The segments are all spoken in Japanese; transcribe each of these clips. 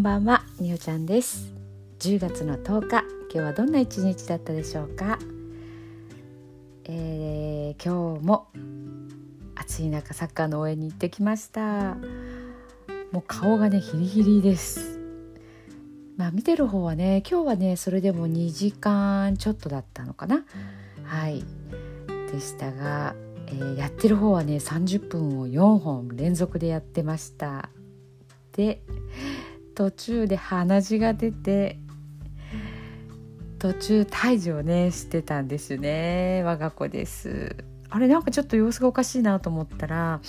んばんはみおちゃんです。10月の10日今日はどんな一日だったでしょうか、えー、今日も暑い中サッカーの応援に行ってきました。もう顔がねヒリヒリです。まあ見てる方はね今日はねそれでも2時間ちょっとだったのかな？はい。でしたが、えー、やってる方はね30分を4本連続でやってました。で途中で鼻血が出て途中退治をねしてたんですね我が子です。あれなんかちょっと様子がおかしいなと思ったら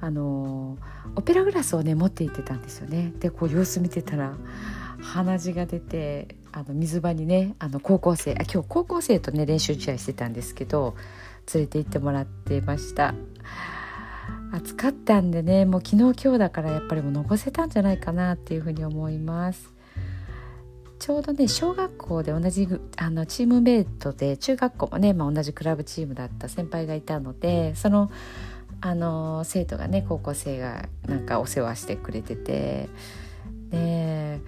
あのオペラグラスをね持って行ってたんですよね。でこう様子見てたら鼻血が出てあの水場にねあの高校生あ今日高校生とね練習試合してたんですけど連れて行ってもらってました。暑かったんでねもう昨日今日だからやっぱりもう残せたんじゃないかなっていうふうに思います。ちょうどね小学校で同じあのチームメイトで中学校もね、まあ、同じクラブチームだった先輩がいたのでそのあの生徒がね高校生がなんかお世話してくれててで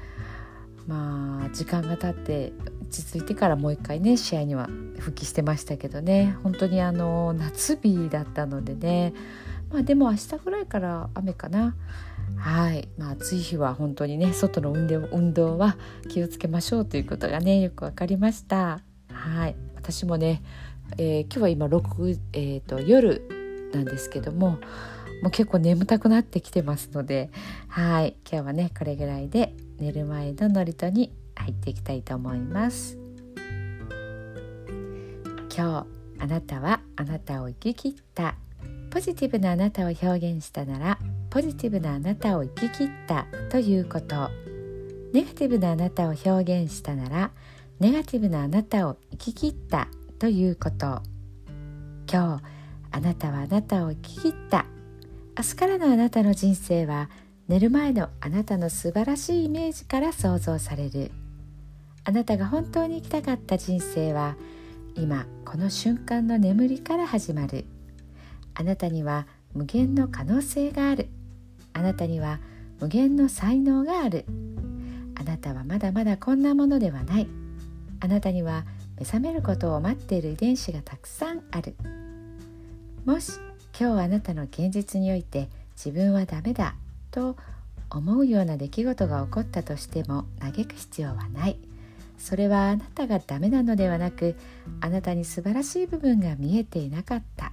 まあ時間が経って落ち着いてからもう一回ね試合には復帰してましたけどね本当にあの夏日だったのでねまあでも明日ぐらいから雨かな。はい。まあ暑い日は本当にね外の運動運動は気をつけましょうということがねよく分かりました。はい。私もね、えー、今日は今6、えーと、夜なんですけどももう結構眠たくなってきてますのではい。今日はねこれぐらいで寝る前の祝詞に入っていきたいと思います。今日あなたはあなたを生き切った。ポジティブなあなたを表現したならポジティブなあなたを生き切ったということ。ネガティブなあなたを表現したならネガティブなあなたを生き切ったということ。今日あなたはあなたを生き切った。明日からのあなたの人生は寝る前のあなたの素晴らしいイメージから想像される。あなたが本当に生きたかった人生は今この瞬間の眠りから始まる。あなたには無限の可能性がある。あなたには無限の才能がある。あなたはまだまだこんなものではない。あなたには目覚めることを待っている遺伝子がたくさんある。もし今日あなたの現実において自分はダメだと思うような出来事が起こったとしても嘆く必要はない。それはあなたがダメなのではなくあなたに素晴らしい部分が見えていなかった。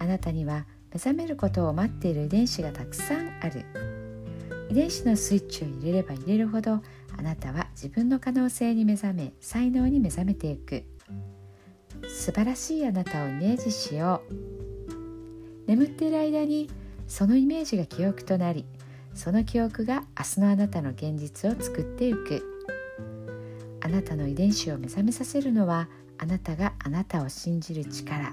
あなたには目覚めることを待っている遺伝子がたくさんある。遺伝子のスイッチを入れれば入れるほどあなたは自分の可能性に目覚め才能に目覚めていく。素晴らしいあなたをイメージしよう。眠っている間にそのイメージが記憶となりその記憶が明日のあなたの現実を作っていく。あなたの遺伝子を目覚めさせるのはあなたがあなたを信じる力。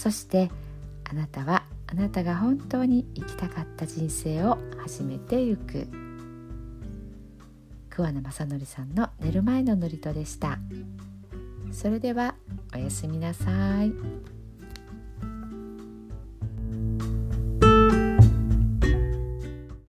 そしてあなたはあなたが本当に生きたかった人生を始めてゆく桑名正則さんの寝る前の祝詞でしたそれではおやすみなさい。